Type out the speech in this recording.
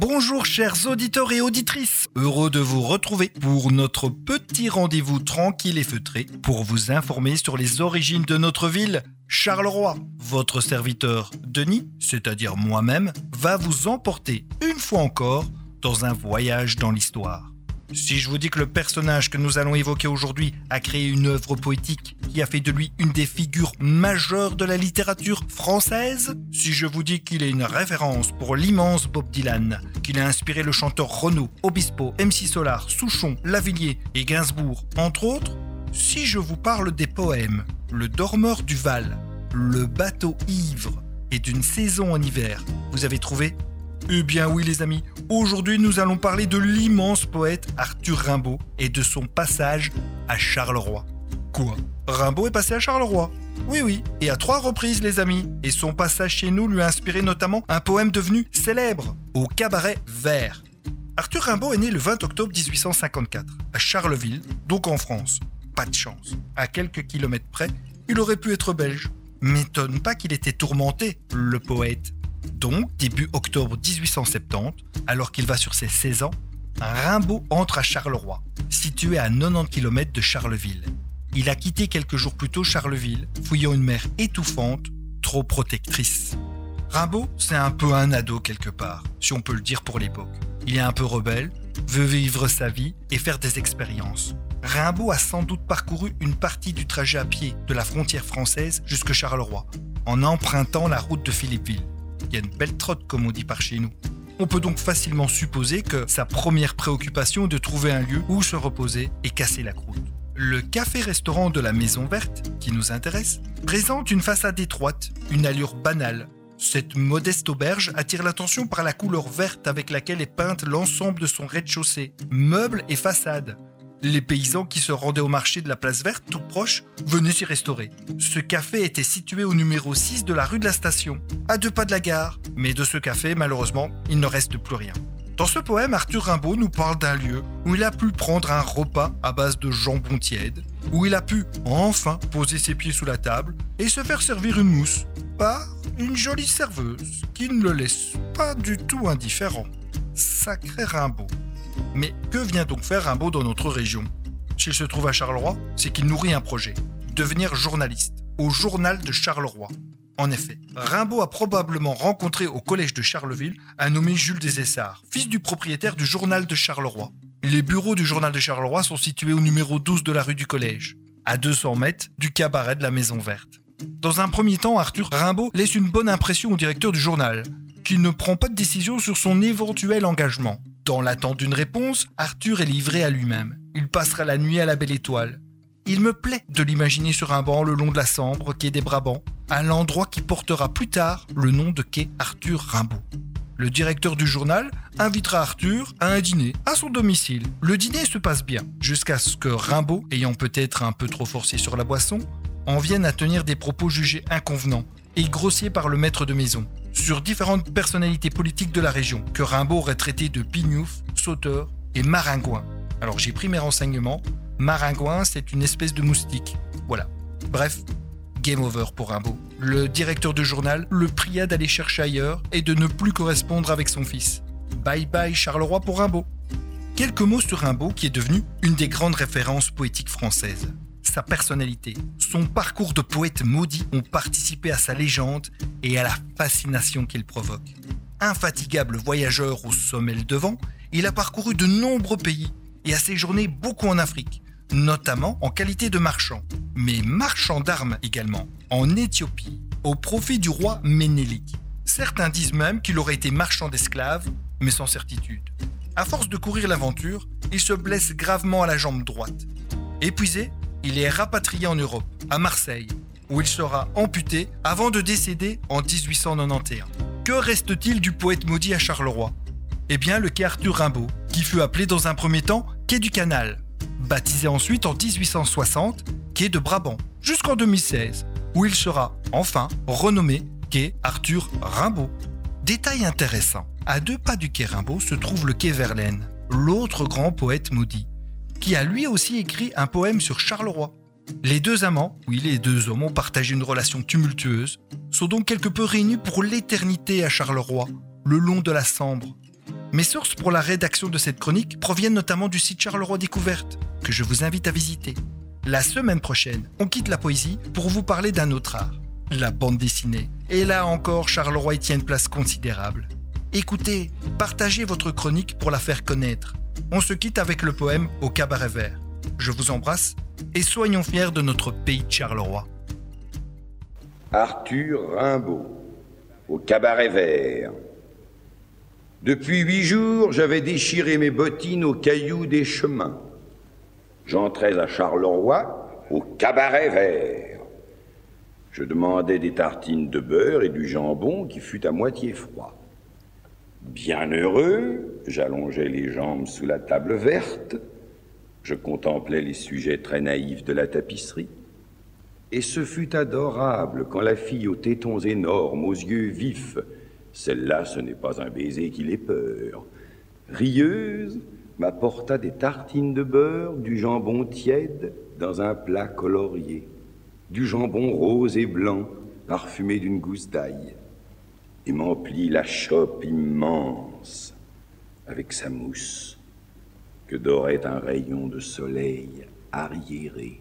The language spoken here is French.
Bonjour chers auditeurs et auditrices, heureux de vous retrouver pour notre petit rendez-vous tranquille et feutré pour vous informer sur les origines de notre ville. Charleroi, votre serviteur Denis, c'est-à-dire moi-même, va vous emporter une fois encore dans un voyage dans l'histoire. Si je vous dis que le personnage que nous allons évoquer aujourd'hui a créé une œuvre poétique qui a fait de lui une des figures majeures de la littérature française, si je vous dis qu'il est une référence pour l'immense Bob Dylan, qu'il a inspiré le chanteur Renaud, Obispo, MC Solar, Souchon, Lavillier et Gainsbourg, entre autres, si je vous parle des poèmes Le dormeur du Val, Le bateau ivre et d'une saison en hiver, vous avez trouvé eh bien oui les amis, aujourd'hui nous allons parler de l'immense poète Arthur Rimbaud et de son passage à Charleroi. Quoi? Rimbaud est passé à Charleroi? Oui oui, et à trois reprises les amis, et son passage chez nous lui a inspiré notamment un poème devenu célèbre, au cabaret vert. Arthur Rimbaud est né le 20 octobre 1854, à Charleville, donc en France. Pas de chance. À quelques kilomètres près, il aurait pu être belge. M'étonne pas qu'il était tourmenté, le poète. Donc, début octobre 1870, alors qu'il va sur ses 16 ans, Rimbaud entre à Charleroi, situé à 90 km de Charleville. Il a quitté quelques jours plus tôt Charleville, fouillant une mer étouffante, trop protectrice. Rimbaud, c'est un peu un ado quelque part, si on peut le dire pour l'époque. Il est un peu rebelle, veut vivre sa vie et faire des expériences. Rimbaud a sans doute parcouru une partie du trajet à pied de la frontière française jusque Charleroi, en empruntant la route de Philippeville. Il y a une belle trotte, comme on dit par chez nous. On peut donc facilement supposer que sa première préoccupation est de trouver un lieu où se reposer et casser la croûte. Le café-restaurant de la Maison Verte, qui nous intéresse, présente une façade étroite, une allure banale. Cette modeste auberge attire l'attention par la couleur verte avec laquelle est peinte l'ensemble de son rez-de-chaussée, meubles et façades. Les paysans qui se rendaient au marché de la place verte, tout proche, venaient s'y restaurer. Ce café était situé au numéro 6 de la rue de la Station, à deux pas de la gare. Mais de ce café, malheureusement, il ne reste plus rien. Dans ce poème, Arthur Rimbaud nous parle d'un lieu où il a pu prendre un repas à base de jambon tiède, où il a pu enfin poser ses pieds sous la table et se faire servir une mousse par une jolie serveuse qui ne le laisse pas du tout indifférent. Sacré Rimbaud. Mais que vient donc faire Rimbaud dans notre région? S'il se trouve à Charleroi, c'est qu'il nourrit un projet, devenir journaliste, au journal de Charleroi. En effet, Rimbaud a probablement rencontré au collège de Charleville un nommé Jules des Essarts, fils du propriétaire du journal de Charleroi. Les bureaux du journal de Charleroi sont situés au numéro 12 de la rue du collège, à 200 mètres du cabaret de la Maison Verte. Dans un premier temps, Arthur Rimbaud laisse une bonne impression au directeur du journal, qui ne prend pas de décision sur son éventuel engagement. Dans l'attente d'une réponse, Arthur est livré à lui-même. Il passera la nuit à la belle étoile. Il me plaît de l'imaginer sur un banc le long de la Sambre, quai des Brabants, à l'endroit qui portera plus tard le nom de quai Arthur Rimbaud. Le directeur du journal invitera Arthur à un dîner à son domicile. Le dîner se passe bien, jusqu'à ce que Rimbaud, ayant peut-être un peu trop forcé sur la boisson, en vienne à tenir des propos jugés inconvenants et grossiers par le maître de maison sur différentes personnalités politiques de la région, que Rimbaud aurait traité de pignouf, sauteur et maringouin. Alors j'ai pris mes renseignements. Maringouin, c'est une espèce de moustique. Voilà. Bref, game over pour Rimbaud. Le directeur du journal le pria d'aller chercher ailleurs et de ne plus correspondre avec son fils. Bye bye Charleroi pour Rimbaud. Quelques mots sur Rimbaud qui est devenu une des grandes références poétiques françaises sa personnalité, son parcours de poète maudit ont participé à sa légende et à la fascination qu'il provoque. Infatigable voyageur au sommet le devant, il a parcouru de nombreux pays et a séjourné beaucoup en Afrique, notamment en qualité de marchand, mais marchand d'armes également, en Éthiopie, au profit du roi Ménélique. Certains disent même qu'il aurait été marchand d'esclaves, mais sans certitude. À force de courir l'aventure, il se blesse gravement à la jambe droite. Épuisé, il est rapatrié en Europe, à Marseille, où il sera amputé avant de décéder en 1891. Que reste-t-il du poète maudit à Charleroi? Eh bien, le quai Arthur Rimbaud, qui fut appelé dans un premier temps quai du Canal, baptisé ensuite en 1860 quai de Brabant, jusqu'en 2016, où il sera enfin renommé quai Arthur Rimbaud. Détail intéressant, à deux pas du quai Rimbaud se trouve le quai Verlaine, l'autre grand poète maudit qui a lui aussi écrit un poème sur Charleroi. Les deux amants, oui les deux hommes ont partagé une relation tumultueuse, sont donc quelque peu réunis pour l'éternité à Charleroi, le long de la Sambre. Mes sources pour la rédaction de cette chronique proviennent notamment du site Charleroi Découverte, que je vous invite à visiter. La semaine prochaine, on quitte la poésie pour vous parler d'un autre art, la bande dessinée. Et là encore, Charleroi y tient une place considérable. Écoutez, partagez votre chronique pour la faire connaître. On se quitte avec le poème Au cabaret vert. Je vous embrasse et soyons fiers de notre pays de Charleroi. Arthur Rimbaud, au cabaret vert. Depuis huit jours, j'avais déchiré mes bottines aux cailloux des chemins. J'entrais à Charleroi, au cabaret vert. Je demandais des tartines de beurre et du jambon qui fut à moitié froid. Bien heureux, j'allongeais les jambes sous la table verte, je contemplais les sujets très naïfs de la tapisserie, et ce fut adorable quand la fille aux tétons énormes, aux yeux vifs, celle-là, ce n'est pas un baiser qui l'ait peur. Rieuse, m'apporta des tartines de beurre, du jambon tiède dans un plat colorié, du jambon rose et blanc parfumé d'une gousse d'ail, m'emplit la chope immense avec sa mousse que dorait un rayon de soleil arriéré.